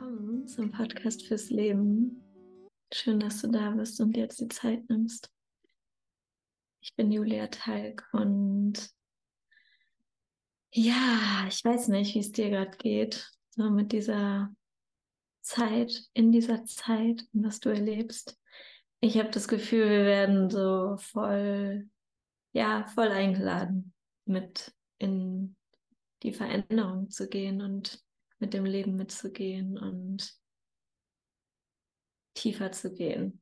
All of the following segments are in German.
willkommen zum Podcast fürs Leben. Schön, dass du da bist und dir jetzt die Zeit nimmst. Ich bin Julia Talg und ja, ich weiß nicht, wie es dir gerade geht, so mit dieser Zeit, in dieser Zeit was du erlebst. Ich habe das Gefühl, wir werden so voll, ja, voll eingeladen, mit in die Veränderung zu gehen und mit dem Leben mitzugehen und tiefer zu gehen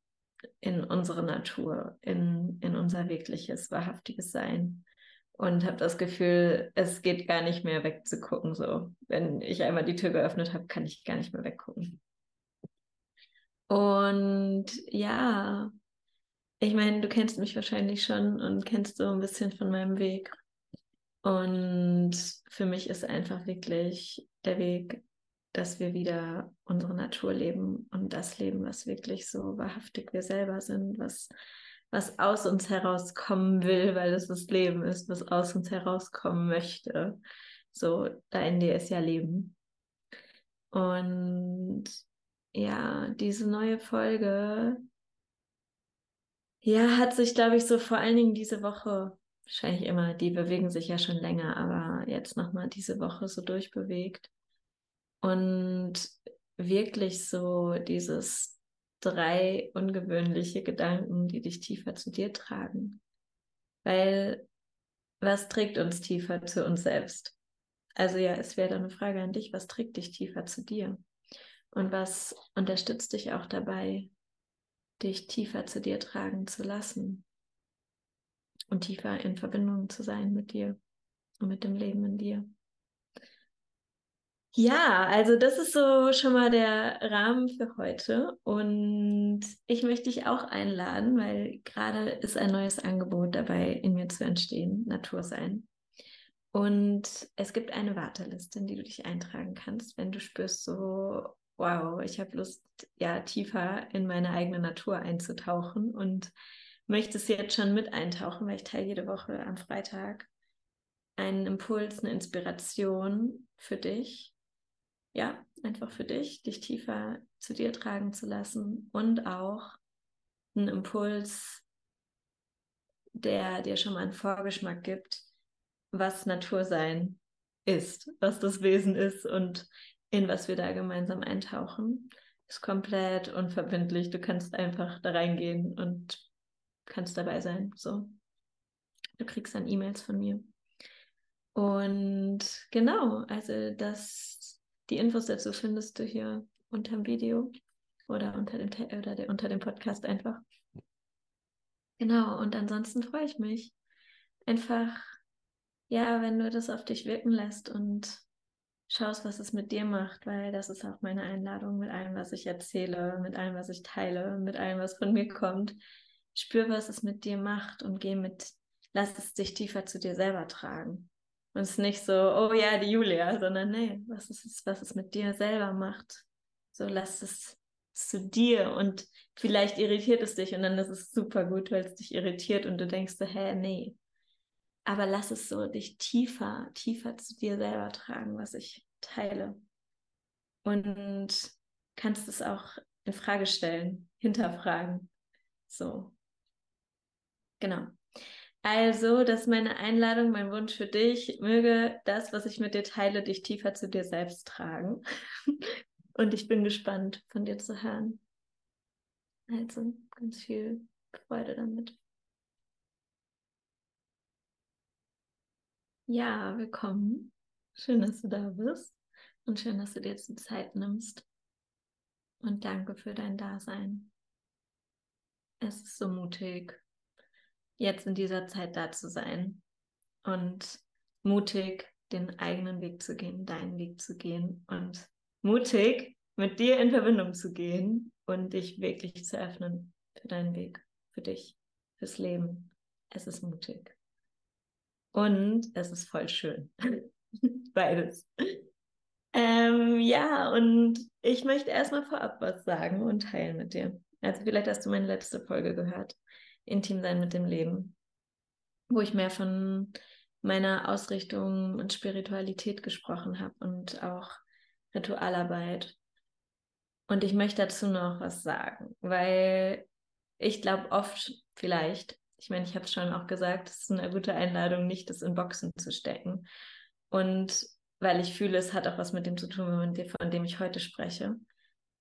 in unsere Natur, in, in unser wirkliches, wahrhaftiges Sein. Und habe das Gefühl, es geht gar nicht mehr wegzugucken. So, wenn ich einmal die Tür geöffnet habe, kann ich gar nicht mehr weggucken. Und ja, ich meine, du kennst mich wahrscheinlich schon und kennst so ein bisschen von meinem Weg. Und für mich ist einfach wirklich der Weg, dass wir wieder unsere Natur leben und das leben, was wirklich so wahrhaftig wir selber sind, was, was aus uns herauskommen will, weil es das Leben ist, was aus uns herauskommen möchte. So, da in dir ist ja Leben. Und ja, diese neue Folge, ja, hat sich, glaube ich, so vor allen Dingen diese Woche wahrscheinlich immer, die bewegen sich ja schon länger, aber jetzt nochmal diese Woche so durchbewegt. Und wirklich so dieses drei ungewöhnliche Gedanken, die dich tiefer zu dir tragen. Weil was trägt uns tiefer zu uns selbst? Also ja, es wäre eine Frage an dich, was trägt dich tiefer zu dir? Und was unterstützt dich auch dabei, dich tiefer zu dir tragen zu lassen? und tiefer in Verbindung zu sein mit dir und mit dem Leben in dir. Ja, also das ist so schon mal der Rahmen für heute. Und ich möchte dich auch einladen, weil gerade ist ein neues Angebot dabei, in mir zu entstehen, Natur sein. Und es gibt eine Warteliste, in die du dich eintragen kannst, wenn du spürst, so, wow, ich habe Lust, ja, tiefer in meine eigene Natur einzutauchen und möchtest jetzt schon mit eintauchen, weil ich teile jede Woche am Freitag einen Impuls, eine Inspiration für dich. Ja, einfach für dich, dich tiefer zu dir tragen zu lassen und auch einen Impuls, der dir schon mal einen Vorgeschmack gibt, was Natursein ist, was das Wesen ist und in was wir da gemeinsam eintauchen. Ist komplett unverbindlich. Du kannst einfach da reingehen und kannst dabei sein. So. Du kriegst dann E-Mails von mir. Und genau, also das, die Infos dazu findest du hier unter dem Video oder unter dem, oder der, unter dem Podcast einfach. Genau, und ansonsten freue ich mich einfach, ja, wenn du das auf dich wirken lässt und schaust, was es mit dir macht, weil das ist auch meine Einladung mit allem, was ich erzähle, mit allem, was ich teile, mit allem, was von mir kommt spür, was es mit dir macht und geh mit, lass es dich tiefer zu dir selber tragen. Und es ist nicht so, oh ja, die Julia, sondern nee, was ist es, was es mit dir selber macht. So lass es zu dir und vielleicht irritiert es dich und dann ist es super gut, weil es dich irritiert und du denkst hä, nee. Aber lass es so dich tiefer, tiefer zu dir selber tragen, was ich teile. Und kannst es auch in Frage stellen, hinterfragen. So. Genau. Also, das ist meine Einladung, mein Wunsch für dich. Möge das, was ich mit dir teile, dich tiefer zu dir selbst tragen. Und ich bin gespannt, von dir zu hören. Also, ganz viel Freude damit. Ja, willkommen. Schön, dass du da bist und schön, dass du dir jetzt die Zeit nimmst. Und danke für dein Dasein. Es ist so mutig, jetzt in dieser Zeit da zu sein und mutig den eigenen Weg zu gehen, deinen Weg zu gehen und mutig mit dir in Verbindung zu gehen und dich wirklich zu öffnen für deinen Weg, für dich, fürs Leben. Es ist mutig. Und es ist voll schön. Beides. Ähm, ja, und ich möchte erstmal vorab was sagen und teilen mit dir. Also vielleicht hast du meine letzte Folge gehört intim sein mit dem Leben, wo ich mehr von meiner Ausrichtung und Spiritualität gesprochen habe und auch Ritualarbeit. Und ich möchte dazu noch was sagen, weil ich glaube oft vielleicht, ich meine, ich habe es schon auch gesagt, es ist eine gute Einladung, nicht das in Boxen zu stecken. Und weil ich fühle, es hat auch was mit dem zu tun, von dem ich heute spreche.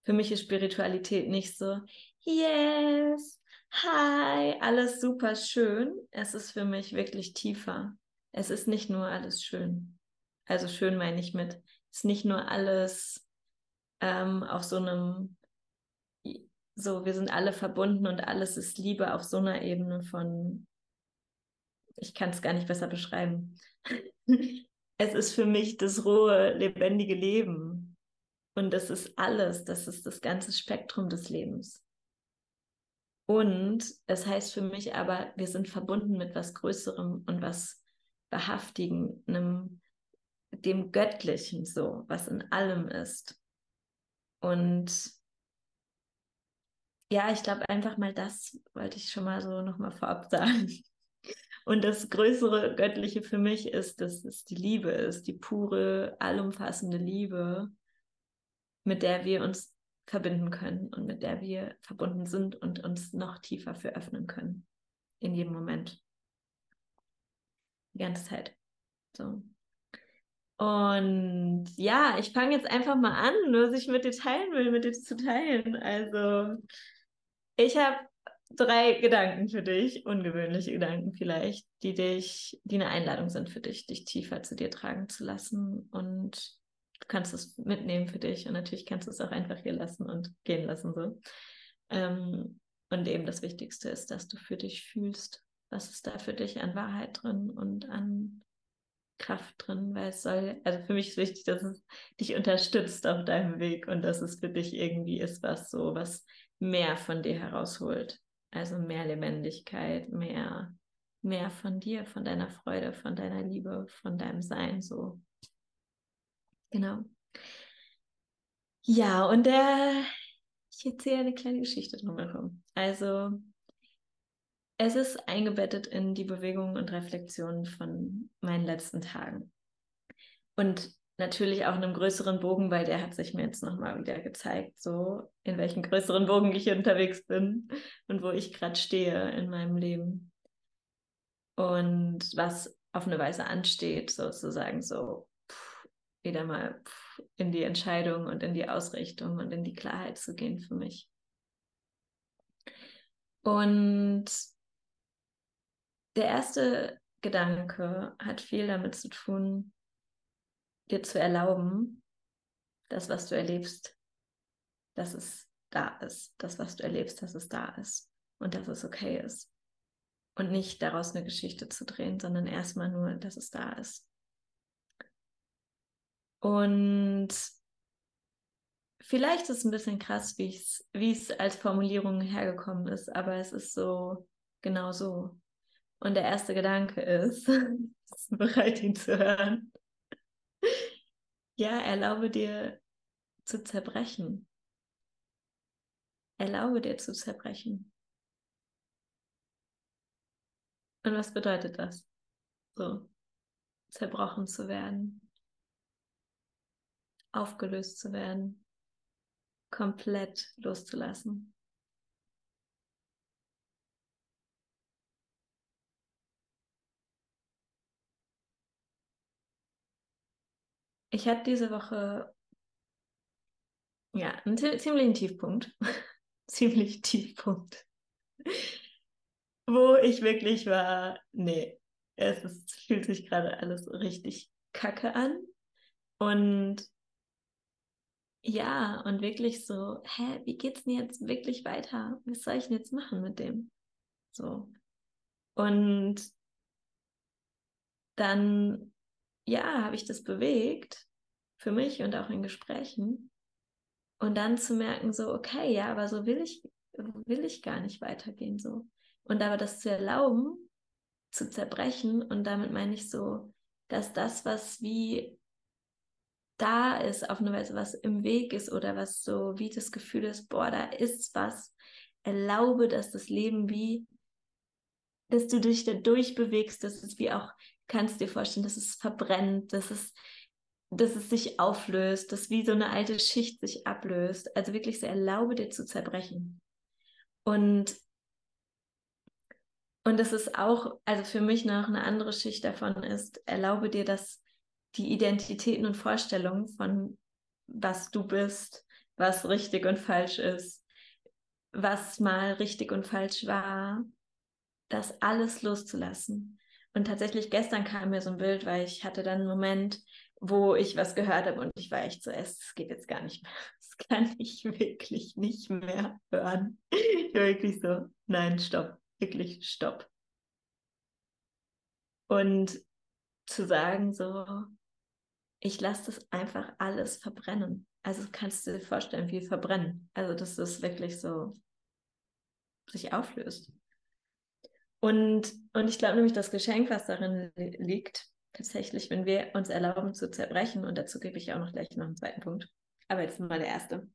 Für mich ist Spiritualität nicht so, yes, hi, alles super schön. Es ist für mich wirklich tiefer. Es ist nicht nur alles schön. Also schön meine ich mit, es ist nicht nur alles ähm, auf so einem, so, wir sind alle verbunden und alles ist Liebe auf so einer Ebene von, ich kann es gar nicht besser beschreiben. es ist für mich das rohe, lebendige Leben. Und das ist alles, das ist das ganze Spektrum des Lebens. Und es heißt für mich aber, wir sind verbunden mit was Größerem und was Behaftigen, einem, dem Göttlichen so, was in allem ist. Und ja, ich glaube einfach mal, das wollte ich schon mal so nochmal vorab sagen. Und das größere Göttliche für mich ist, dass es die Liebe ist, die pure, allumfassende Liebe, mit der wir uns verbinden können und mit der wir verbunden sind und uns noch tiefer für öffnen können. In jedem Moment. Die ganze Zeit. So. Und ja, ich fange jetzt einfach mal an, was ich mit dir teilen will, mit dir zu teilen. Also, ich habe drei Gedanken für dich, ungewöhnliche Gedanken vielleicht, die dich, die eine Einladung sind für dich, dich tiefer zu dir tragen zu lassen. Und du kannst es mitnehmen für dich und natürlich kannst du es auch einfach hier lassen und gehen lassen so. Ähm, und eben das Wichtigste ist, dass du für dich fühlst, was ist da für dich an Wahrheit drin und an Kraft drin, weil es soll, also für mich ist wichtig, dass es dich unterstützt auf deinem Weg und dass es für dich irgendwie ist, was so, was mehr von dir herausholt. Also mehr Lebendigkeit, mehr, mehr von dir, von deiner Freude, von deiner Liebe, von deinem Sein, so. Genau. Ja, und der, ich erzähle eine kleine Geschichte drumherum. Also, es ist eingebettet in die Bewegungen und Reflexionen von meinen letzten Tagen. Und natürlich auch in einem größeren Bogen, weil der hat sich mir jetzt nochmal wieder gezeigt, so in welchem größeren Bogen ich unterwegs bin und wo ich gerade stehe in meinem Leben. Und was auf eine Weise ansteht, sozusagen so wieder mal in die Entscheidung und in die Ausrichtung und in die Klarheit zu gehen für mich. Und der erste Gedanke hat viel damit zu tun, dir zu erlauben, das, was du erlebst, dass es da ist. Das, was du erlebst, dass es da ist und dass es okay ist. Und nicht daraus eine Geschichte zu drehen, sondern erstmal nur, dass es da ist. Und vielleicht ist es ein bisschen krass, wie es als Formulierung hergekommen ist, aber es ist so genau so. Und der erste Gedanke ist, bist du bereit, ihn zu hören? ja, erlaube dir zu zerbrechen. Erlaube dir zu zerbrechen. Und was bedeutet das? So, zerbrochen zu werden, aufgelöst zu werden, komplett loszulassen. Ich hatte diese Woche ja einen ziemlichen Tiefpunkt. ziemlich Tiefpunkt. Wo ich wirklich war, nee, es ist, fühlt sich gerade alles richtig kacke an. Und ja, und wirklich so, hä, wie geht's denn jetzt wirklich weiter? Was soll ich denn jetzt machen mit dem? So. Und dann ja, habe ich das bewegt für mich und auch in Gesprächen. Und dann zu merken, so, okay, ja, aber so will ich, will ich gar nicht weitergehen, so. Und aber das zu erlauben, zu zerbrechen, und damit meine ich so, dass das, was wie da ist, auf eine Weise, was im Weg ist oder was so wie das Gefühl ist, boah, da ist was, erlaube, dass das Leben wie, dass du dich da durchbewegst, dass es wie auch kannst dir vorstellen, dass es verbrennt, dass es dass es sich auflöst, dass wie so eine alte Schicht sich ablöst. Also wirklich so erlaube dir zu zerbrechen. Und und das ist auch, also für mich noch eine andere Schicht davon ist, erlaube dir, dass die Identitäten und Vorstellungen von was du bist, was richtig und falsch ist, was mal richtig und falsch war, das alles loszulassen. Und tatsächlich gestern kam mir so ein Bild, weil ich hatte dann einen Moment, wo ich was gehört habe und ich war echt so, es geht jetzt gar nicht mehr. Das kann ich wirklich nicht mehr hören. Ich war wirklich so, nein, stopp, wirklich stopp. Und zu sagen so, ich lasse das einfach alles verbrennen. Also kannst du dir vorstellen, wie verbrennen. Also dass das wirklich so sich auflöst. Und, und ich glaube nämlich, das Geschenk, was darin liegt, tatsächlich, wenn wir uns erlauben zu zerbrechen, und dazu gebe ich auch noch gleich noch einen zweiten Punkt, aber jetzt mal der erste.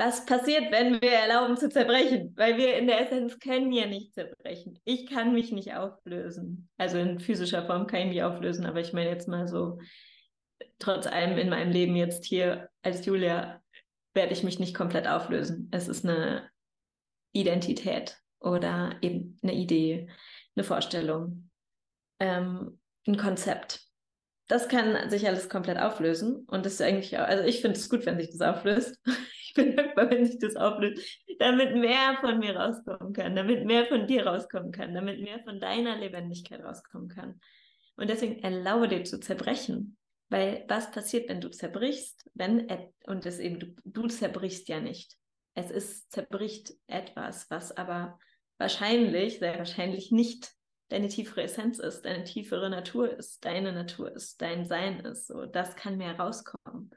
Was passiert, wenn wir erlauben zu zerbrechen? Weil wir in der Essenz können ja nicht zerbrechen. Ich kann mich nicht auflösen. Also in physischer Form kann ich mich auflösen, aber ich meine jetzt mal so, trotz allem in meinem Leben jetzt hier als Julia werde ich mich nicht komplett auflösen. Es ist eine Identität oder eben eine Idee, eine Vorstellung, ähm, ein Konzept. Das kann sich alles komplett auflösen und das ist eigentlich auch, also ich finde es gut, wenn sich das auflöst. Ich bin dankbar, wenn sich das auflöst, damit mehr von mir rauskommen kann, damit mehr von dir rauskommen kann, damit mehr von deiner Lebendigkeit rauskommen kann. Und deswegen erlaube dir zu zerbrechen. Weil was passiert, wenn du zerbrichst, wenn, und das eben, du, du zerbrichst ja nicht. Es ist, zerbricht etwas, was aber wahrscheinlich, sehr wahrscheinlich nicht deine tiefere Essenz ist, deine tiefere Natur ist, deine Natur ist, dein Sein ist. So, das kann mehr rauskommen.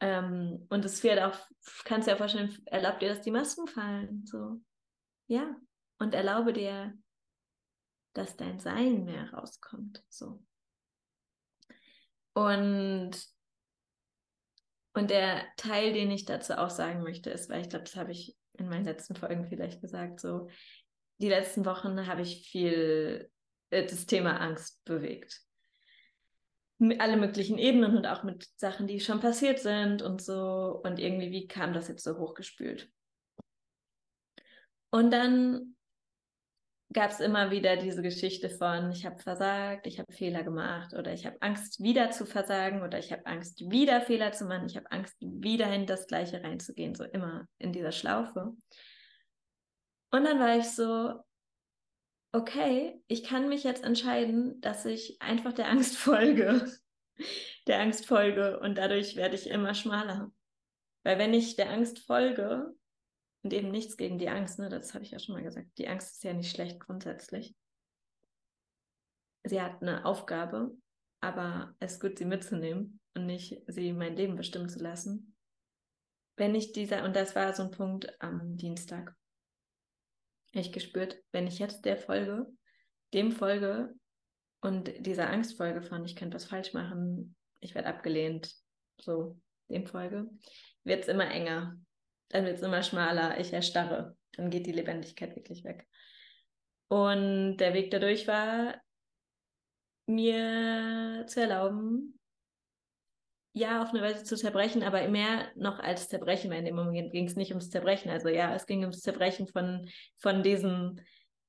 Ähm, und es wird auch, kannst du dir vorstellen, erlaub dir, dass die Masken fallen. So, ja. Und erlaube dir, dass dein Sein mehr rauskommt. So. Und, und der Teil, den ich dazu auch sagen möchte, ist, weil ich glaube, das habe ich in meinen letzten Folgen vielleicht gesagt, so die letzten Wochen habe ich viel äh, das Thema Angst bewegt. Mit alle möglichen Ebenen und auch mit Sachen, die schon passiert sind und so. Und irgendwie, wie kam das jetzt so hochgespült? Und dann gab es immer wieder diese Geschichte von, ich habe versagt, ich habe Fehler gemacht oder ich habe Angst, wieder zu versagen oder ich habe Angst, wieder Fehler zu machen, ich habe Angst, wieder in das Gleiche reinzugehen, so immer in dieser Schlaufe. Und dann war ich so, okay, ich kann mich jetzt entscheiden, dass ich einfach der Angst folge, der Angst folge und dadurch werde ich immer schmaler. Weil wenn ich der Angst folge, und eben nichts gegen die Angst, ne? das habe ich ja schon mal gesagt. Die Angst ist ja nicht schlecht grundsätzlich. Sie hat eine Aufgabe, aber es ist gut, sie mitzunehmen und nicht sie mein Leben bestimmen zu lassen. Wenn ich dieser, und das war so ein Punkt am Dienstag, ich gespürt, wenn ich jetzt der folge, dem folge und dieser Angst folge von, ich könnte was falsch machen, ich werde abgelehnt, so dem folge, wird es immer enger dann wird es immer schmaler, ich erstarre. Dann geht die Lebendigkeit wirklich weg. Und der Weg dadurch war, mir zu erlauben, ja, auf eine Weise zu zerbrechen, aber mehr noch als zerbrechen, weil in dem Moment ging es nicht ums Zerbrechen. Also ja, es ging ums Zerbrechen von, von diesem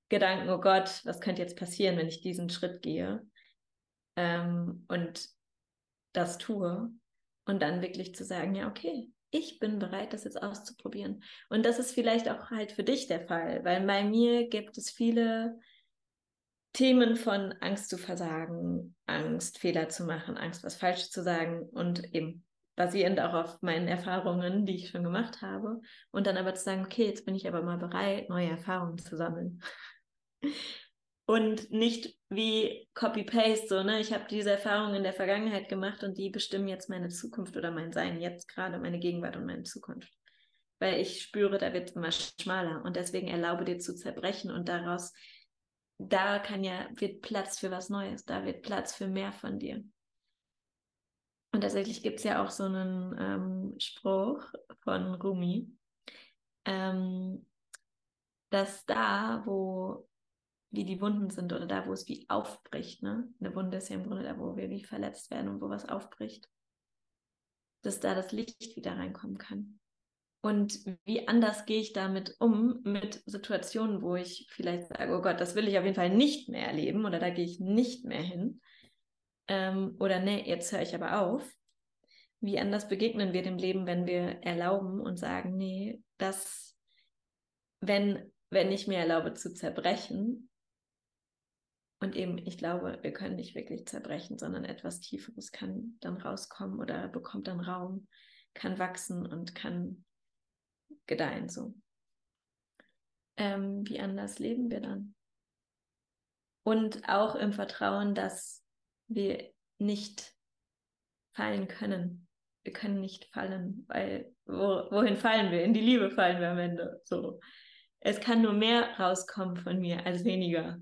Gedanken, oh Gott, was könnte jetzt passieren, wenn ich diesen Schritt gehe ähm, und das tue. Und dann wirklich zu sagen, ja, okay, ich bin bereit, das jetzt auszuprobieren. Und das ist vielleicht auch halt für dich der Fall, weil bei mir gibt es viele Themen von Angst zu versagen, Angst, Fehler zu machen, Angst, was falsch zu sagen und eben basierend auch auf meinen Erfahrungen, die ich schon gemacht habe. Und dann aber zu sagen, okay, jetzt bin ich aber mal bereit, neue Erfahrungen zu sammeln und nicht wie Copy-Paste, so, ne? Ich habe diese Erfahrungen in der Vergangenheit gemacht und die bestimmen jetzt meine Zukunft oder mein Sein, jetzt gerade meine Gegenwart und meine Zukunft. Weil ich spüre, da wird immer schmaler und deswegen erlaube dir zu zerbrechen und daraus, da kann ja, wird Platz für was Neues, da wird Platz für mehr von dir. Und tatsächlich gibt es ja auch so einen ähm, Spruch von Rumi, ähm, dass da, wo wie die Wunden sind oder da, wo es wie aufbricht. Ne? Eine Wunde ist ja im Grunde da, wo wir wie verletzt werden und wo was aufbricht. Dass da das Licht wieder reinkommen kann. Und wie anders gehe ich damit um, mit Situationen, wo ich vielleicht sage, oh Gott, das will ich auf jeden Fall nicht mehr erleben oder da gehe ich nicht mehr hin. Ähm, oder nee, jetzt höre ich aber auf. Wie anders begegnen wir dem Leben, wenn wir erlauben und sagen, nee, das, wenn, wenn ich mir erlaube zu zerbrechen, und eben, ich glaube, wir können nicht wirklich zerbrechen, sondern etwas Tieferes kann dann rauskommen oder bekommt dann Raum, kann wachsen und kann gedeihen so. Ähm, wie anders leben wir dann? Und auch im Vertrauen, dass wir nicht fallen können. Wir können nicht fallen, weil wo, wohin fallen wir? In die Liebe fallen wir am Ende. So. Es kann nur mehr rauskommen von mir als weniger.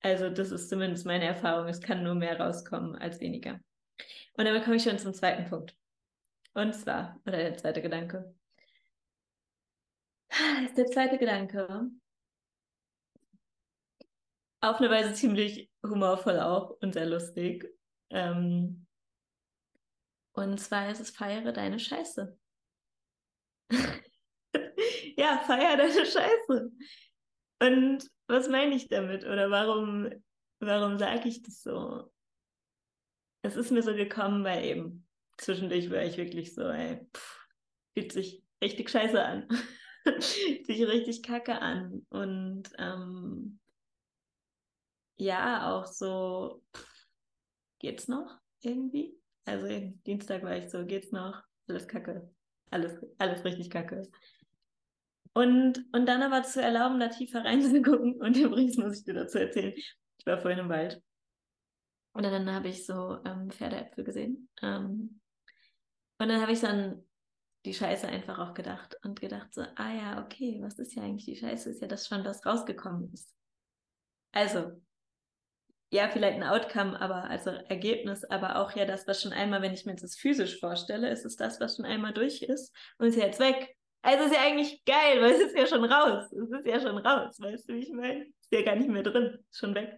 Also das ist zumindest meine Erfahrung. Es kann nur mehr rauskommen als weniger. Und damit komme ich schon zum zweiten Punkt. Und zwar, oder der zweite Gedanke. Das ist der zweite Gedanke. Auf eine Weise ziemlich humorvoll auch und sehr lustig. Ähm, und zwar ist es feiere deine Scheiße. ja, feiere deine Scheiße. Und was meine ich damit? Oder warum, warum sage ich das so? Es ist mir so gekommen, weil eben zwischendurch war ich wirklich so, ey, pff, fühlt sich richtig scheiße an. sich richtig kacke an. Und ähm, ja, auch so, geht's noch irgendwie? Also Dienstag war ich so, geht's noch? Alles kacke. Alles, alles richtig kacke. Und, und dann aber zu erlauben, da tiefer reinzugucken. Und übrigens muss ich dir dazu erzählen, ich war vorhin im Wald. Und dann habe ich so ähm, Pferdeäpfel gesehen. Ähm, und dann habe ich dann die Scheiße einfach auch gedacht und gedacht so, ah ja, okay, was ist ja eigentlich die Scheiße? Ist ja das schon, was rausgekommen ist. Also, ja, vielleicht ein Outcome, aber also Ergebnis, aber auch ja das, was schon einmal, wenn ich mir das physisch vorstelle, ist es das, was schon einmal durch ist und ist jetzt weg. Also ist ja eigentlich geil, weil es ist ja schon raus. Es ist ja schon raus, weißt du, wie ich meine? Ist ja gar nicht mehr drin, schon weg,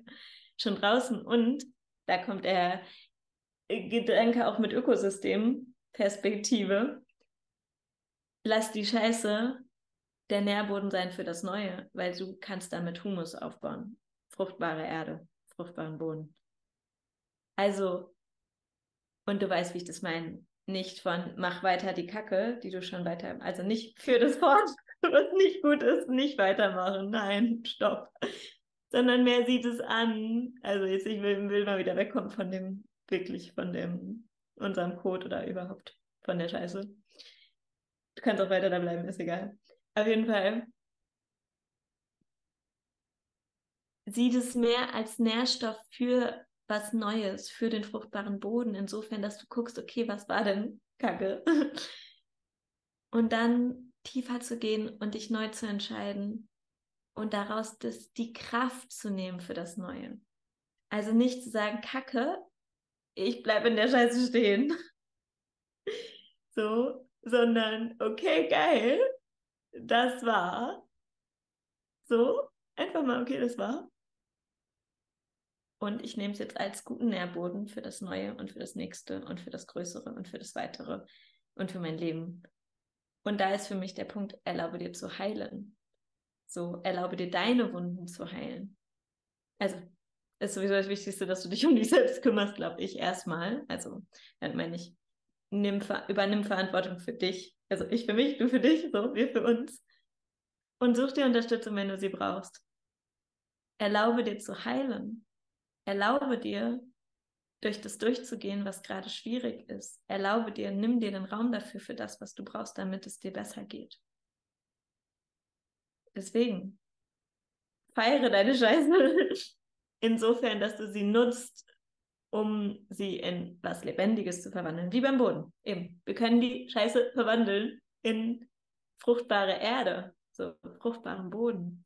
schon draußen. Und da kommt der Gedanke auch mit Ökosystem, Perspektive. Lass die Scheiße der Nährboden sein für das Neue, weil du kannst damit Humus aufbauen. Fruchtbare Erde, fruchtbaren Boden. Also, und du weißt, wie ich das meine nicht von mach weiter die Kacke, die du schon weiter, also nicht für das Wort, was nicht gut ist, nicht weitermachen. Nein, stopp. Sondern mehr sieht es an. Also jetzt, ich will, will mal wieder wegkommen von dem, wirklich von dem, unserem Code oder überhaupt von der Scheiße. Du kannst auch weiter da bleiben, ist egal. Auf jeden Fall. Sieht es mehr als Nährstoff für was Neues für den fruchtbaren Boden. Insofern, dass du guckst, okay, was war denn Kacke? Und dann tiefer zu gehen und dich neu zu entscheiden und daraus das, die Kraft zu nehmen für das Neue. Also nicht zu sagen, Kacke, ich bleibe in der Scheiße stehen. So, sondern okay, geil, das war. So, einfach mal, okay, das war. Und ich nehme es jetzt als guten Nährboden für das Neue und für das Nächste und für das Größere und für das Weitere und für mein Leben. Und da ist für mich der Punkt, erlaube dir zu heilen. So, erlaube dir deine Wunden zu heilen. Also, ist sowieso das Wichtigste, dass du dich um dich selbst kümmerst, glaube ich, erstmal. Also, dann meine ich, nimm, übernimm Verantwortung für dich. Also, ich für mich, du für dich, so, wir für uns. Und such dir Unterstützung, wenn du sie brauchst. Erlaube dir zu heilen. Erlaube dir, durch das durchzugehen, was gerade schwierig ist. Erlaube dir, nimm dir den Raum dafür, für das, was du brauchst, damit es dir besser geht. Deswegen, feiere deine Scheiße insofern, dass du sie nutzt, um sie in was Lebendiges zu verwandeln, wie beim Boden. Eben, wir können die Scheiße verwandeln in fruchtbare Erde, so fruchtbaren Boden.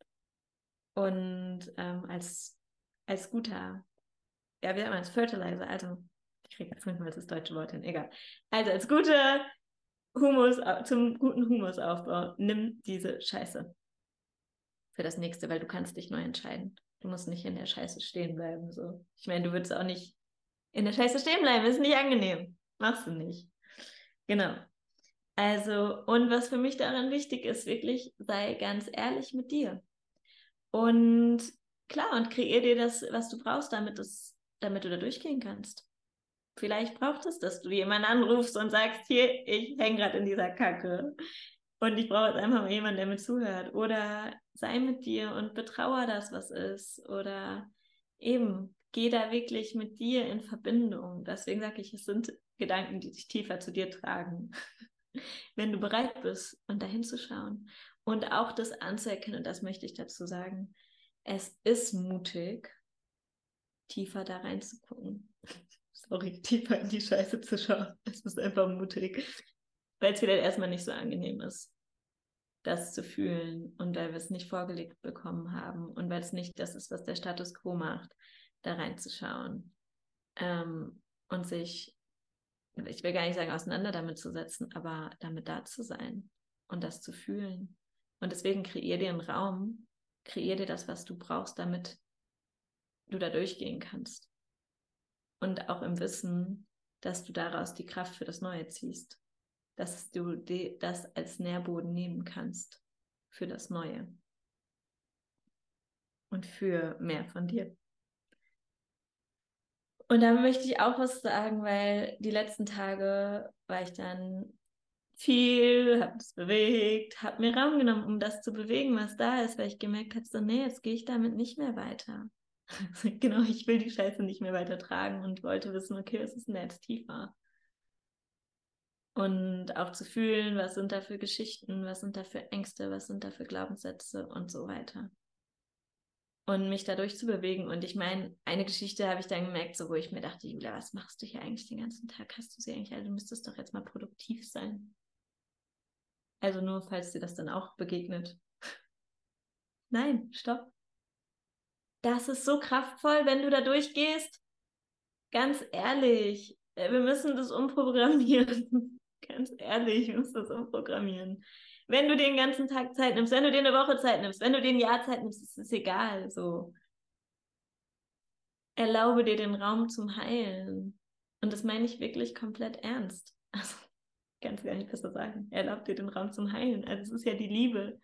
Und ähm, als, als guter ja, sagt man das? Fertilizer, also ich kriege jetzt nicht mal das deutsche Wort hin, egal. Also als guter Humus, zum guten Humusaufbau, nimm diese Scheiße für das nächste, weil du kannst dich neu entscheiden. Du musst nicht in der Scheiße stehen bleiben. So. Ich meine, du würdest auch nicht in der Scheiße stehen bleiben. Ist nicht angenehm. Machst du nicht. Genau. Also, und was für mich daran wichtig ist, wirklich, sei ganz ehrlich mit dir. Und klar, und kreier dir das, was du brauchst, damit, das, damit du da durchgehen kannst. Vielleicht braucht es, dass du jemanden anrufst und sagst, hier, ich hänge gerade in dieser Kacke. Und ich brauche jetzt einfach mal jemanden, der mir zuhört. Oder sei mit dir und betrauere das, was ist. Oder eben, geh da wirklich mit dir in Verbindung. Deswegen sage ich, es sind Gedanken, die dich tiefer zu dir tragen. Wenn du bereit bist und dahin zu schauen und auch das anzuerkennen, und das möchte ich dazu sagen, es ist mutig, tiefer da reinzugucken. Sorry, tiefer in die Scheiße zu schauen. Es ist einfach mutig, weil es vielleicht erstmal nicht so angenehm ist, das zu fühlen und weil wir es nicht vorgelegt bekommen haben und weil es nicht das ist, was der Status quo macht, da reinzuschauen ähm, und sich ich will gar nicht sagen, auseinander damit zu setzen, aber damit da zu sein und das zu fühlen. Und deswegen kreier dir einen Raum, kreier dir das, was du brauchst, damit du da durchgehen kannst. Und auch im Wissen, dass du daraus die Kraft für das Neue ziehst. Dass du das als Nährboden nehmen kannst für das Neue. Und für mehr von dir. Und da möchte ich auch was sagen, weil die letzten Tage war ich dann viel, habe es bewegt, habe mir Raum genommen, um das zu bewegen, was da ist, weil ich gemerkt habe, so, nee, jetzt gehe ich damit nicht mehr weiter. genau, ich will die Scheiße nicht mehr weiter tragen und wollte wissen, okay, was ist denn jetzt tiefer? Und auch zu fühlen, was sind da für Geschichten, was sind da für Ängste, was sind da für Glaubenssätze und so weiter und mich da durchzubewegen. Und ich meine, eine Geschichte habe ich dann gemerkt, so wo ich mir dachte, Julia, was machst du hier eigentlich den ganzen Tag? Hast du sie eigentlich alle? Du müsstest doch jetzt mal produktiv sein. Also nur, falls dir das dann auch begegnet. Nein, stopp. Das ist so kraftvoll, wenn du da durchgehst. Ganz ehrlich, äh, wir müssen das umprogrammieren. Ganz ehrlich, wir müssen das umprogrammieren wenn du den ganzen Tag Zeit nimmst, wenn du dir eine Woche Zeit nimmst, wenn du dir ein Jahr Zeit nimmst, ist es egal. So. Erlaube dir den Raum zum Heilen. Und das meine ich wirklich komplett ernst. Also, ganz gar nicht besser sagen. Erlaub dir den Raum zum Heilen. Also, es ist ja die Liebe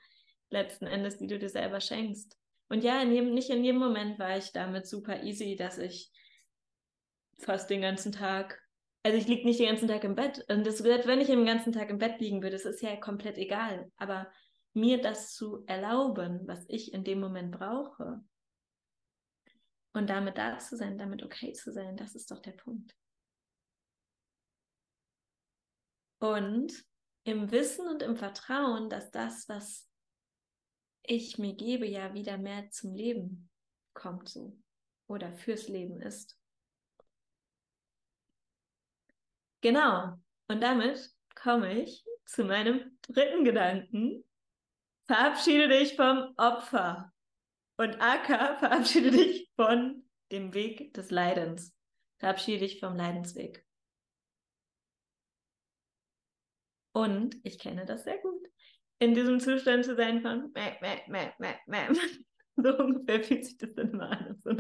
letzten Endes, die du dir selber schenkst. Und ja, in jedem, nicht in jedem Moment war ich damit super easy, dass ich fast den ganzen Tag also ich liege nicht den ganzen Tag im Bett. Und das wird, wenn ich den ganzen Tag im Bett liegen würde, das ist ja komplett egal. Aber mir das zu erlauben, was ich in dem Moment brauche, und damit da zu sein, damit okay zu sein, das ist doch der Punkt. Und im Wissen und im Vertrauen, dass das, was ich mir gebe, ja wieder mehr zum Leben kommt so oder fürs Leben ist. Genau. Und damit komme ich zu meinem dritten Gedanken. Verabschiede dich vom Opfer. Und AK, verabschiede dich von dem Weg des Leidens. Verabschiede dich vom Leidensweg. Und ich kenne das sehr gut. In diesem Zustand zu sein von mäh, mäh, mäh, mäh, mäh. So ungefähr fühlt sich das dann immer an. So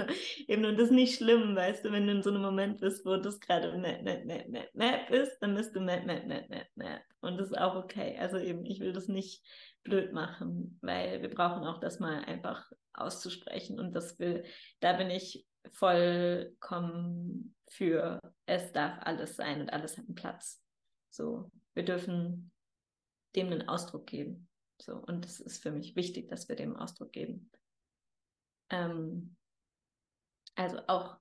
Ebene. Und das ist nicht schlimm, weißt du, wenn du in so einem Moment bist, wo das gerade map, map, map, map, map ist, dann bist du map, map, map, map, map. Und das ist auch okay. Also eben, ich will das nicht blöd machen, weil wir brauchen auch das mal einfach auszusprechen. Und das will, da bin ich vollkommen für, es darf alles sein und alles hat einen Platz. So, wir dürfen dem einen Ausdruck geben. So, und es ist für mich wichtig, dass wir dem Ausdruck geben. Ähm, also auch,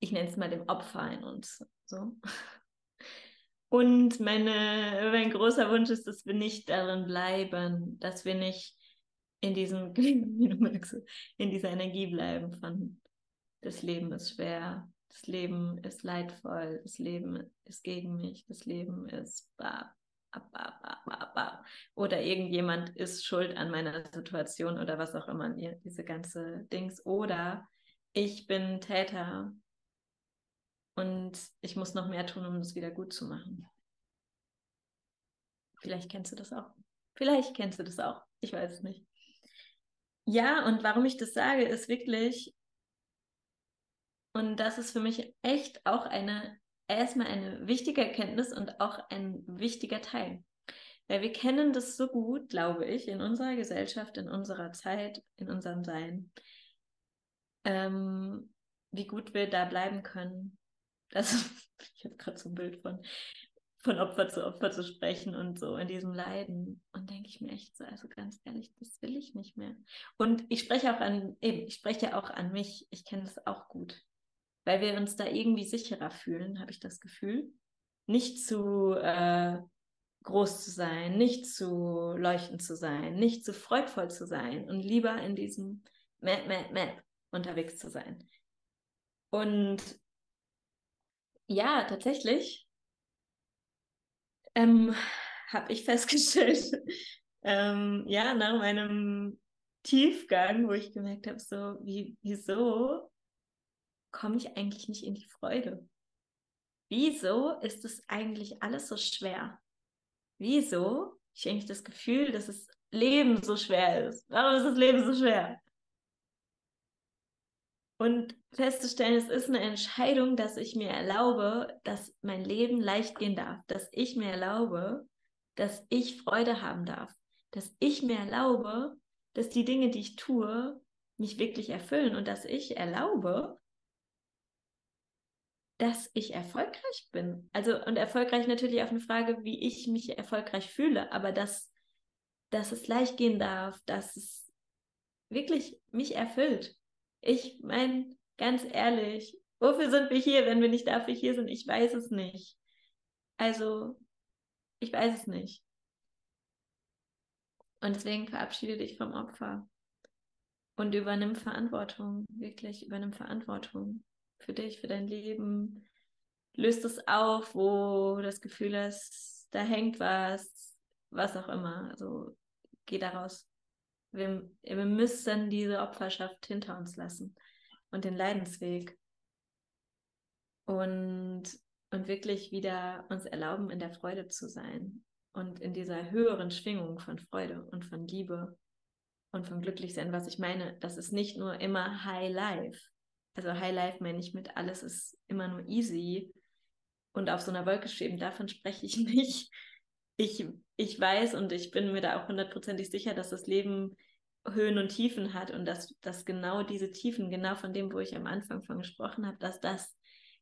ich nenne es mal dem Opfer in uns. So. Und meine, mein großer Wunsch ist, dass wir nicht darin bleiben, dass wir nicht in diesem, in dieser Energie bleiben von das Leben ist schwer, das Leben ist leidvoll, das Leben ist gegen mich, das Leben ist bah, oder irgendjemand ist schuld an meiner Situation oder was auch immer, diese ganze Dings. Oder ich bin Täter und ich muss noch mehr tun, um das wieder gut zu machen. Vielleicht kennst du das auch. Vielleicht kennst du das auch. Ich weiß es nicht. ja, und warum ich das sage, ist wirklich, und das ist für mich echt auch eine, erstmal eine wichtige Erkenntnis und auch ein wichtiger Teil. Weil wir kennen das so gut, glaube ich, in unserer Gesellschaft, in unserer Zeit, in unserem Sein, ähm, wie gut wir da bleiben können. Das, ich habe gerade so ein Bild von, von Opfer zu Opfer zu sprechen und so in diesem Leiden. Und denke ich mir echt so, also ganz ehrlich, das will ich nicht mehr. Und ich spreche auch an, eben, ich spreche auch an mich, ich kenne das auch gut. Weil wir uns da irgendwie sicherer fühlen, habe ich das Gefühl. Nicht zu äh, groß zu sein, nicht zu leuchtend zu sein, nicht zu freudvoll zu sein und lieber in diesem Map, Map, Map unterwegs zu sein. Und ja, tatsächlich ähm, habe ich festgestellt, ähm, ja, nach meinem Tiefgang, wo ich gemerkt habe, so, wie, wieso komme ich eigentlich nicht in die Freude? Wieso ist es eigentlich alles so schwer? Wieso? Ich habe eigentlich das Gefühl, dass das Leben so schwer ist. Warum ist das Leben so schwer? Und festzustellen, es ist eine Entscheidung, dass ich mir erlaube, dass mein Leben leicht gehen darf, dass ich mir erlaube, dass ich Freude haben darf, dass ich mir erlaube, dass die Dinge, die ich tue, mich wirklich erfüllen und dass ich erlaube, dass ich erfolgreich bin. Also und erfolgreich natürlich auf eine Frage, wie ich mich erfolgreich fühle, aber dass, dass es leicht gehen darf, dass es wirklich mich erfüllt. Ich meine, ganz ehrlich, wofür sind wir hier, wenn wir nicht dafür hier sind? Ich weiß es nicht. Also, ich weiß es nicht. Und deswegen verabschiede dich vom Opfer und übernimm Verantwortung, wirklich übernimm Verantwortung für dich, für dein Leben. Löst es auf, wo das Gefühl ist, da hängt was, was auch immer. Also geh daraus. Wir, wir müssen diese Opferschaft hinter uns lassen und den Leidensweg. Und, und wirklich wieder uns erlauben, in der Freude zu sein und in dieser höheren Schwingung von Freude und von Liebe und von Glücklichsein. Was ich meine, das ist nicht nur immer High Life. Also High Life meine ich mit alles ist immer nur easy und auf so einer Wolke schweben. Davon spreche ich nicht. Ich, ich weiß und ich bin mir da auch hundertprozentig sicher, dass das Leben Höhen und Tiefen hat und dass, dass genau diese Tiefen, genau von dem, wo ich am Anfang von gesprochen habe, dass das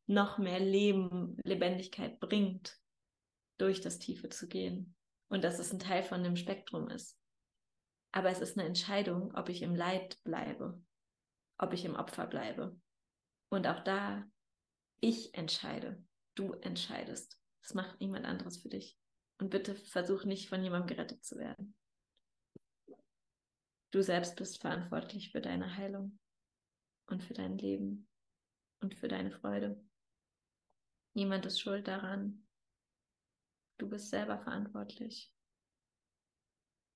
noch mehr Leben, Lebendigkeit bringt, durch das Tiefe zu gehen. Und dass es ein Teil von dem Spektrum ist. Aber es ist eine Entscheidung, ob ich im Leid bleibe, ob ich im Opfer bleibe. Und auch da, ich entscheide, du entscheidest. Das macht niemand anderes für dich. Und bitte versuch nicht von jemandem gerettet zu werden. Du selbst bist verantwortlich für deine Heilung und für dein Leben und für deine Freude. Niemand ist schuld daran. Du bist selber verantwortlich.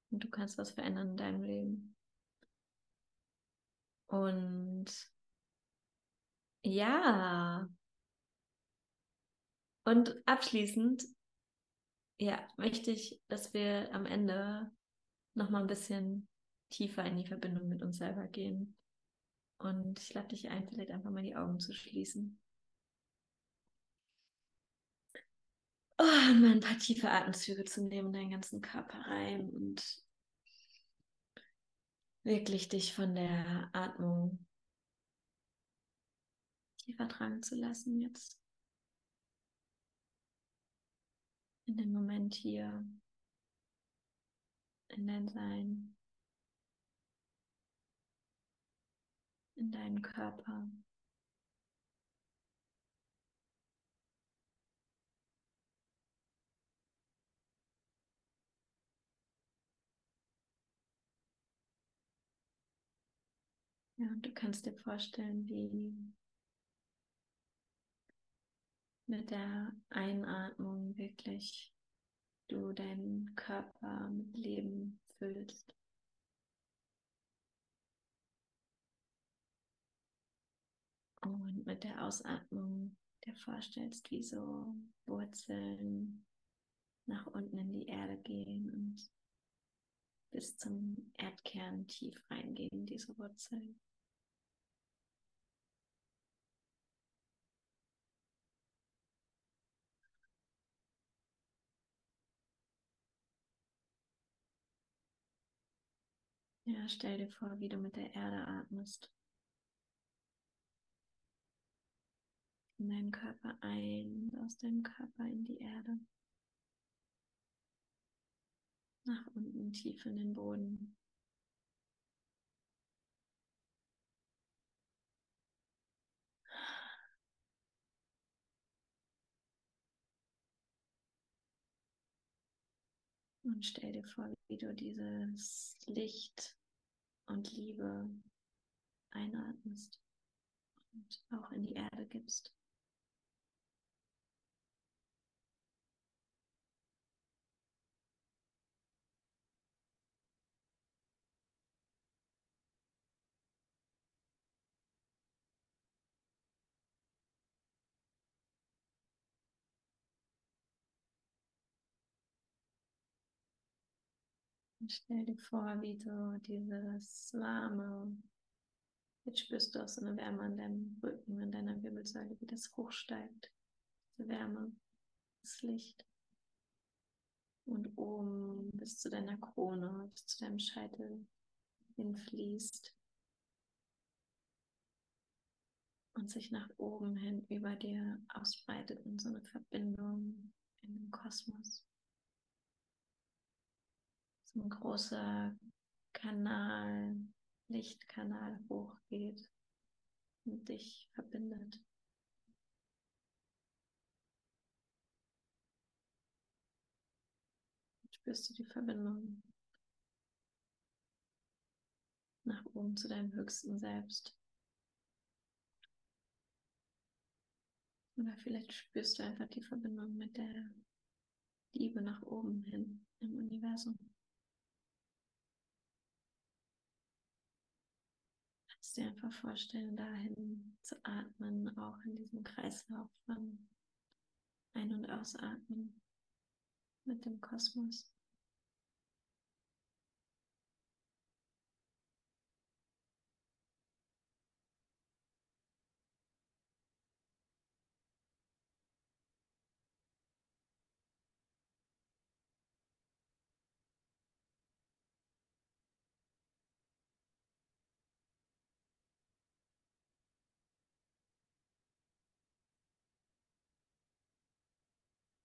Und du kannst was verändern in deinem Leben. Und ja. Und abschließend, ja, möchte ich, dass wir am Ende nochmal ein bisschen tiefer in die Verbindung mit uns selber gehen. Und ich lade dich ein, vielleicht einfach mal die Augen zu schließen. Oh, und mal ein paar tiefe Atemzüge zu nehmen, deinen ganzen Körper rein und wirklich dich von der Atmung tiefer tragen zu lassen jetzt. In dem Moment hier, in dein Sein. in deinen Körper. Ja, und du kannst dir vorstellen, wie mit der Einatmung wirklich du deinen Körper mit Leben füllst. Und mit der Ausatmung dir vorstellst, wie so Wurzeln nach unten in die Erde gehen und bis zum Erdkern tief reingehen, diese Wurzeln. Ja, stell dir vor, wie du mit der Erde atmest. In deinen Körper ein, aus deinem Körper in die Erde. Nach unten tief in den Boden. Und stell dir vor, wie du dieses Licht und Liebe einatmest und auch in die Erde gibst. Und stell dir vor, wie du dieses warme, jetzt spürst du auch so eine Wärme an deinem Rücken, an deiner Wirbelsäule, wie das hochsteigt. Diese Wärme, das Licht. Und oben bis zu deiner Krone, bis zu deinem Scheitel hinfließt. Und sich nach oben hin über dir ausbreitet in so eine Verbindung in den Kosmos ein großer Kanal, Lichtkanal hochgeht und dich verbindet. Spürst du die Verbindung nach oben zu deinem höchsten Selbst? Oder vielleicht spürst du einfach die Verbindung mit der Liebe nach oben hin im Universum. Dir einfach vorstellen, dahin zu atmen, auch in diesem Kreislauf von Ein- und Ausatmen mit dem Kosmos.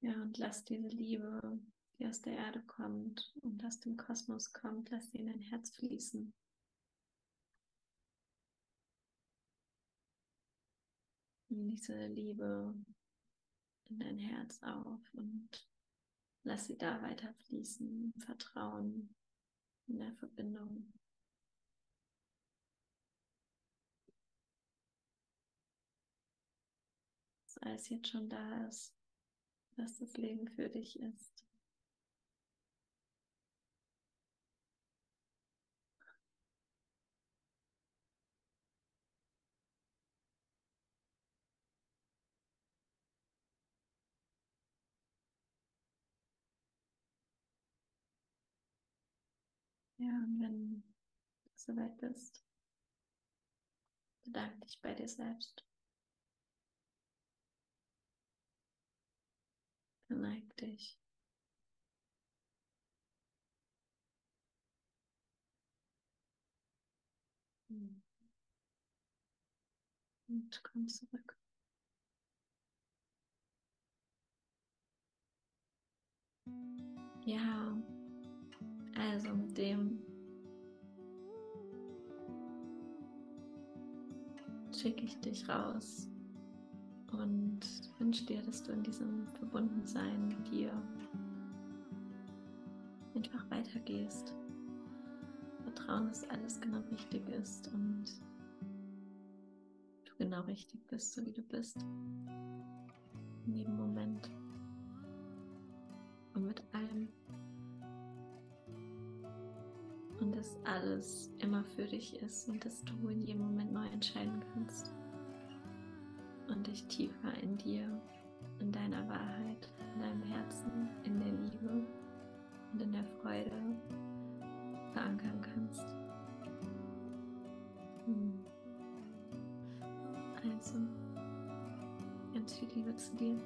Ja, und lass diese Liebe, die aus der Erde kommt und aus dem Kosmos kommt, lass sie in dein Herz fließen. Nimm diese Liebe in dein Herz auf und lass sie da weiter fließen. Vertrauen in der Verbindung. Dass alles jetzt schon da ist was das Leben für dich ist. Ja, und wenn du soweit bist, bedanke dich bei dir selbst. Beneig dich. Hm. Und komm zurück. Ja, also mit dem schicke ich dich raus und wünsche dir, dass du in diesem Verbundensein mit dir einfach weitergehst. Vertrauen, dass alles genau richtig ist und du genau richtig bist, so wie du bist. In jedem Moment. Und mit allem. Und dass alles immer für dich ist und dass du in jedem Moment neu entscheiden kannst und dich tiefer in dir, in deiner Wahrheit, in deinem Herzen, in der Liebe und in der Freude verankern kannst. Hm. Also, ganz viel Liebe zu dir.